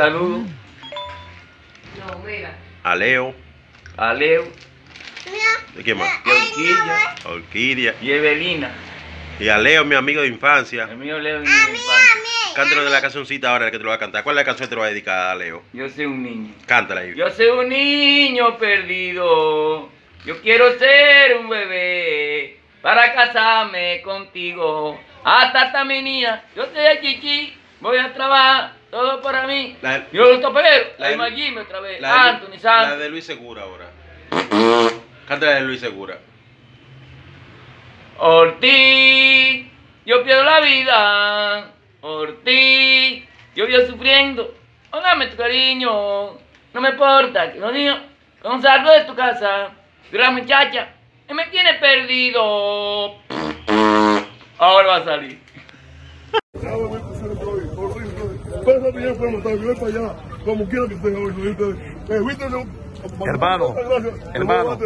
saludo A Leo. a Leo, ¿De quién más? y a Orquídea, A Orquídea. y a Evelina. Y a Leo, mi amigo de infancia. El mío Leo y mi infancia. Cántalo de la cancioncita ahora que te lo va a cantar. ¿Cuál es la canción que te lo va a dedicar a Leo? Yo soy un niño. Cántala ahí. Yo soy un niño perdido. Yo quiero ser un bebé para casarme contigo. Hasta esta menina. Yo soy el chichi. Voy a trabajar. Todo para mí. La- Yo lo topero. la- Magime otra vez. La Anthony la Santos. de Luis Segura ahora. Cántala de Luis Segura. Ortiz, yo pierdo la vida. Ortiz, yo vivo sufriendo. Póngame tu cariño. No me importa que los niños no salgo de tu casa. Pero la muchacha que me tiene perdido. Ahora va a salir. Para allá, como quiera que. Hermano, hermano,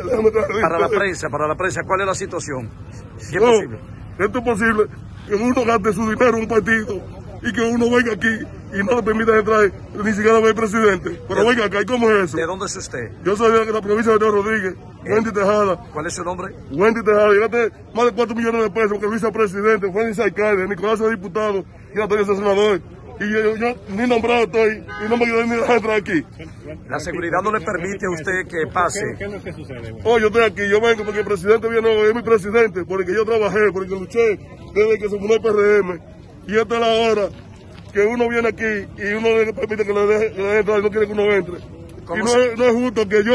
para la prensa, para la prensa, ¿cuál es la situación? Si es posible. esto es posible que uno gaste su dinero en un partido y que uno venga aquí y no le permita entrar ni siquiera ver presidente. Pero venga acá, ¿y cómo es eso? ¿De dónde es usted? Yo soy de la provincia de Teo Rodríguez, Wendy Tejada. ¿Cuál es su nombre? Wendy Tejada, llegaste más de 4 millones de pesos el vicepresidente, fue alcalde, Nicolás es diputado y Antonio es senador. Y yo, yo ni nombrado estoy y no me quiero ni dejar entrar aquí. La seguridad no le permite a usted que pase. Oh, yo estoy aquí, yo vengo porque el presidente viene hoy, es mi presidente, porque yo trabajé, porque luché desde que se fundó el PRM. Y esta es la hora que uno viene aquí y uno le permite que le deje, que le entrar y no quiere que uno entre. Y ¿Cómo no se- es, no es justo que yo,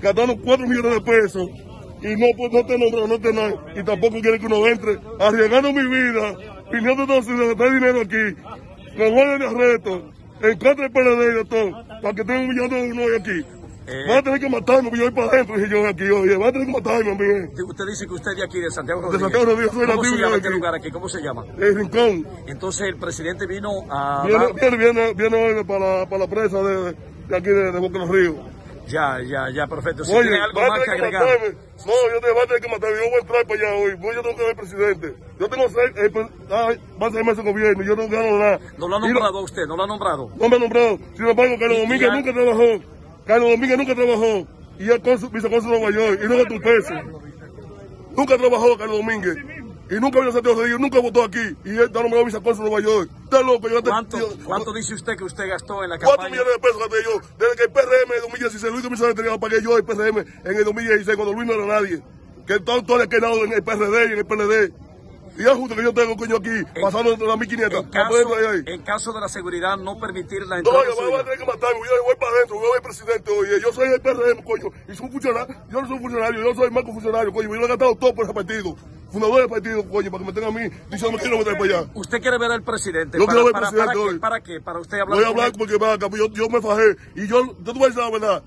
gastando 4 millones de pesos, y no, pues, no te nombrado, no te nada, y tampoco quiere que uno entre, arriesgando mi vida, viniendo entonces a gastar dinero aquí, con orden de arresto, en contra del PLD y de todo, para que tenga un millón de uno hoy aquí. Eh. Van a tener que matarme, porque yo voy para adentro, dije yo aquí, oye, van a tener que matarme a mí, eh. Usted dice que usted es de aquí, de Santiago De Rodríguez. Santiago Rodríguez, soy ¿Cómo se llama de este lugar aquí? ¿Cómo se llama? el rincón. Entonces el presidente vino a... Viene, dar- viene, viene, viene hoy para, la- para la presa de, de aquí de, de Boca de los Ríos. Ya, ya, ya, perfecto. Si Oye, tiene algo más que agregar. No, yo te voy a tener que matarme. Yo voy a entrar para allá hoy. Voy, yo tengo que ver presidente. Yo tengo seis, eh, pues, ay, va a ser meses de gobierno. Yo no gano nada. No lo ha nombrado a usted, no lo ha nombrado. No me ha nombrado. Sin embargo, Carlos Domínguez ya- nunca trabajó. Carlos Domínguez nunca trabajó. Y es cónsul- vicecónsul de Nueva York. Y no gastó un peso. Nunca trabajó Carlos Domínguez. Y nunca vino a Santiago Rodríguez, nunca votó aquí. Y él está nombrado vicecónsul de Nueva York. Está loco. Yo ¿Cuánto, yo- ¿Cuánto dice usted que usted gastó en la Cuatro campaña? millones de pesos gasté yo. Desde que el PRM en 2016, Luis tenía lo pagué yo el PRM en el 2016, cuando Luis no era nadie. Que todo, todo le quedado en el PRD y en el PLD. Y es justo que yo tengo coño aquí, pasando entre las 1500. En caso, entrar ahí. en caso de la seguridad, no permitir la No, entrada yo voy a tener que matarme, yo voy para adentro, yo voy presidente hoy. Yo soy el PRM, coño, y soy un funcionario. Yo no soy un funcionario, yo soy marco funcionario, coño. Yo lo he gastado todo por ese partido. Fundador del partido, coño, para que me tengan a mí diciendo que quiero meter para allá. ¿Usted quiere ver al presidente? Yo ¿Para, quiero ver al para- presidente para qué? hoy. ¿Para qué? ¿Para usted hablar Voy a hablar porque va acá, yo, yo me fajé. Y yo, yo te voy a decir la verdad.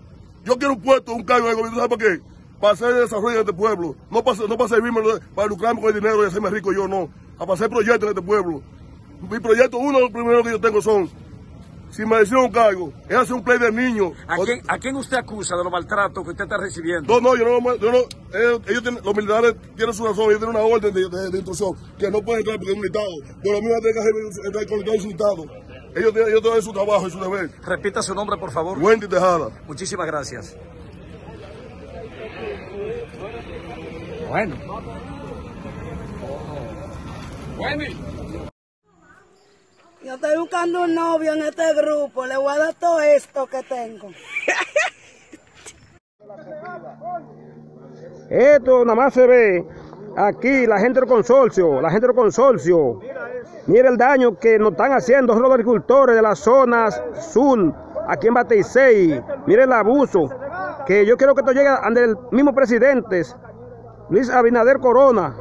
Yo quiero un puesto, un cargo de gobierno, ¿sabes por qué? Para hacer desarrollo de este pueblo. No para, no para servirme, para lucrarme con el dinero y hacerme rico yo, no. A para hacer proyectos en este pueblo. Mi proyecto, uno de los primeros que yo tengo son, si me deciden un cargo, es hacer un play de niños. ¿A quién, ¿A quién usted acusa de los maltratos que usted está recibiendo? No, no, yo no, yo no ellos, ellos tienen, los militares tienen su razón, ellos tienen una orden de, de- de instrucción, que no pueden entrar porque es un militado. Pero a mí me tener que hacer entrar con el insultado. Ellos, tienen- ellos tienen su trabajo y su deber. Repita su nombre, por favor. Wendy Tejada. Muchísimas gracias. Bueno. Yo estoy buscando un novio en este grupo, le voy a dar todo esto que tengo. Esto nada más se ve aquí, la gente del consorcio, la gente del consorcio. Mira el daño que nos están haciendo los agricultores de las zonas sur, aquí en Bateisei. Mira el abuso, que yo quiero que esto llegue ante el mismo presidente, Luis Abinader Corona,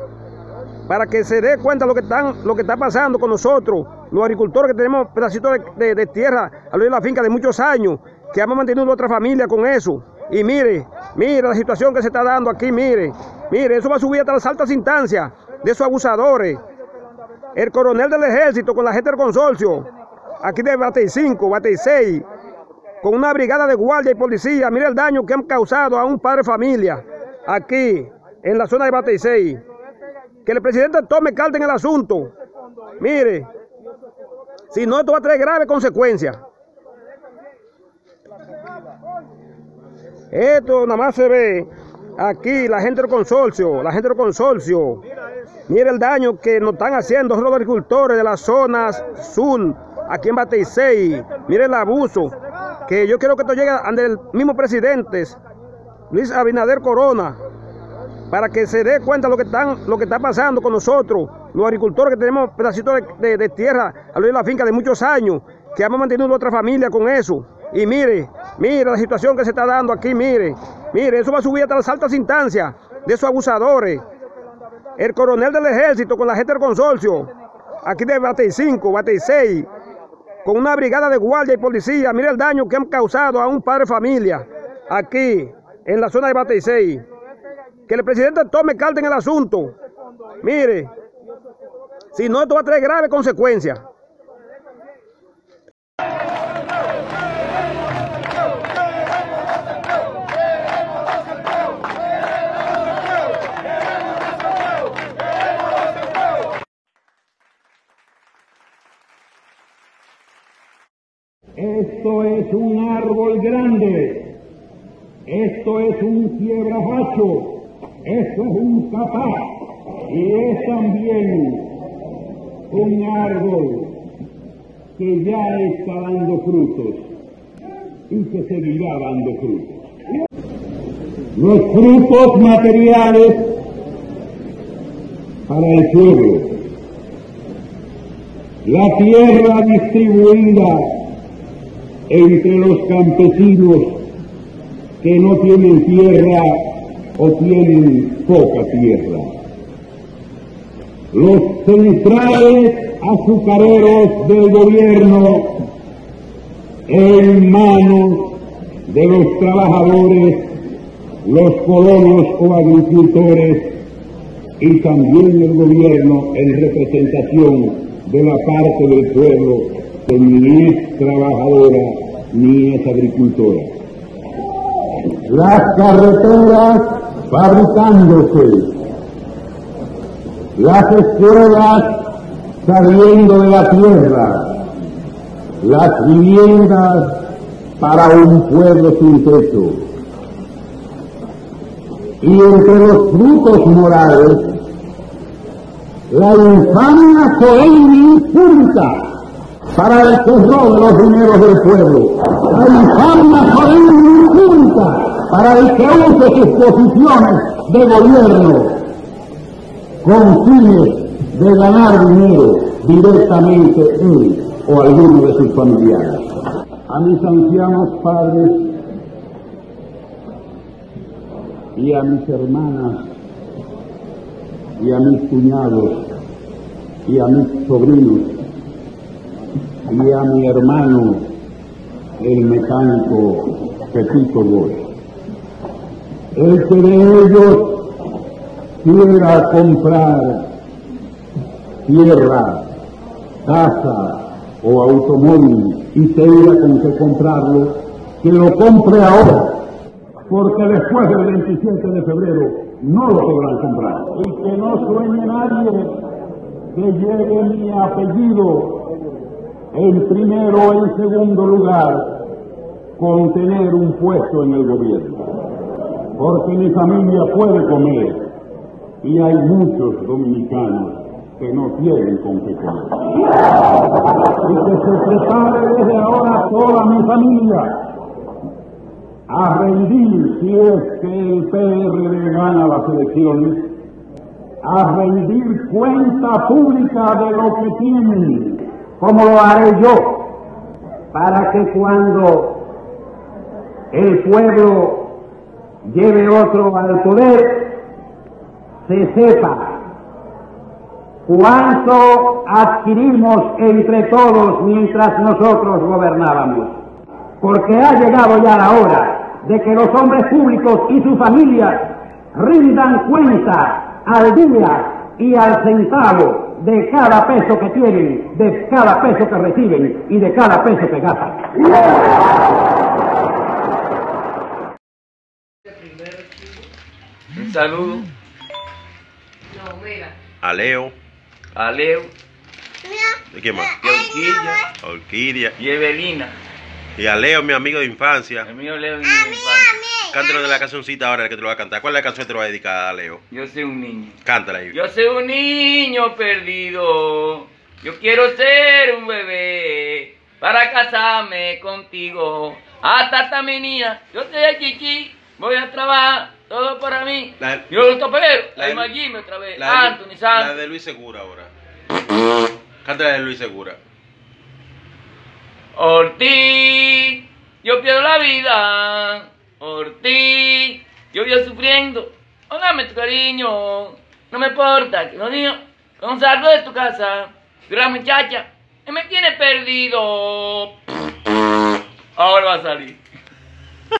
para que se dé cuenta lo que están, lo que está pasando con nosotros, los agricultores que tenemos pedacitos de, tierra a lo de la finca de muchos años, que hemos mantenido nuestra familia con eso. Y mire, mire la situación que se está dando aquí, mire, mire, eso va a subir hasta las altas instancias de esos abusadores. El coronel del ejército con la gente del consorcio, aquí de Batey 5, Batey 6, con una brigada de guardia y policía, mire el daño que han causado a un padre de familia aquí en la zona de Batey 6 que el presidente tome carta en el asunto. Mire, si no, esto va a traer graves consecuencias. Esto nada más se ve aquí, la gente del consorcio, la gente del consorcio. Mira el daño que nos están haciendo los agricultores de las zonas sur, aquí en Bateisei. Mira el abuso. Que yo quiero que esto llegue ante el mismo presidente, Luis Abinader Corona, para que se dé cuenta lo que, están, lo que está pasando con nosotros los agricultores que tenemos pedacitos de, tierra a lo de la finca de muchos años, que hemos mantenido nuestra familia con eso. Y mire, mire la situación que se está dando aquí, mire, mire, eso va a subir hasta las altas instancias de esos abusadores. El coronel del ejército con la gente del consorcio, aquí de Batey 5, Batey 6, con una brigada de guardia y policía, mire el daño que han causado a un padre de familia, aquí, en la zona de Batey 6. Que el presidente tome carta en el asunto. Mire, si no, esto va a traer graves consecuencias. Esto es un árbol grande. Esto es un quiebrajacho. Esto es un capaz. Y es también un árbol que ya está dando frutos y que seguirá dando frutos. Los frutos materiales para el pueblo. La tierra distribuida entre los campesinos que no tienen tierra o tienen poca tierra. Los centrales azucareros del gobierno en manos de los trabajadores, los colonos o agricultores y también el gobierno en representación de la parte del pueblo que ni es trabajadora ni es agricultora. Las carreteras fabricándose, las escuelas saliendo de la tierra, las viviendas para un pueblo sin techo. Y entre los frutos morales, la infamia solemne pública para el terror de los dineros del pueblo, la infamia solemne pública para el que use sus posiciones de gobierno con fines de ganar dinero directamente él o alguno de sus familiares. A mis ancianos padres y a mis hermanas y a mis cuñados y a mis sobrinos y a mi hermano el mecánico Pepito Boy. El que de ellos quiera comprar tierra, casa o automóvil y tenga con qué comprarlo, que lo compre ahora, porque después del 27 de febrero no lo podrán comprar. Y que no sueñe nadie que llegue mi apellido en primero o en segundo lugar con tener un puesto en el gobierno, porque mi familia puede comer y hay muchos dominicanos que no qué comer. Y que se prepare desde ahora toda mi familia a rendir si es que el PRD gana las elecciones, a rendir cuenta pública de lo que tienen, como lo haré yo, para que cuando el pueblo lleve otro al poder, se sepa cuánto adquirimos entre todos mientras nosotros gobernábamos. Porque ha llegado ya la hora de que los hombres públicos y sus familias rindan cuenta al día y al centavo de cada peso que tienen, de cada peso que reciben y de cada peso que gastan. Un saludo A Leo. a Leo, ¿De quién más? y Orquídea Orquídea. y Evelina. Y a Leo, mi amigo de infancia. El mío Leo y mi infancia. Cántalo de la cancioncita ahora que te lo va a cantar. ¿Cuál es la canción que te lo va a dedicar a Leo? Yo soy un niño. Cántala ahí. Yo soy un niño perdido. Yo quiero ser un bebé para casarme contigo. Hasta esta mi niña. Yo soy el chichi. Voy a trabajar todo para mí. La- Yo lo topero. la La de- otra vez. La Anthony la Santos. de Luis Segura ahora. Cántala de Luis Segura. Ortiz, yo pierdo la vida. Ortiz, yo voy sufriendo. Dame tu cariño. No me importa que los niños no salgo de tu casa. Tú la muchacha que me tiene perdido. Ahora va a salir.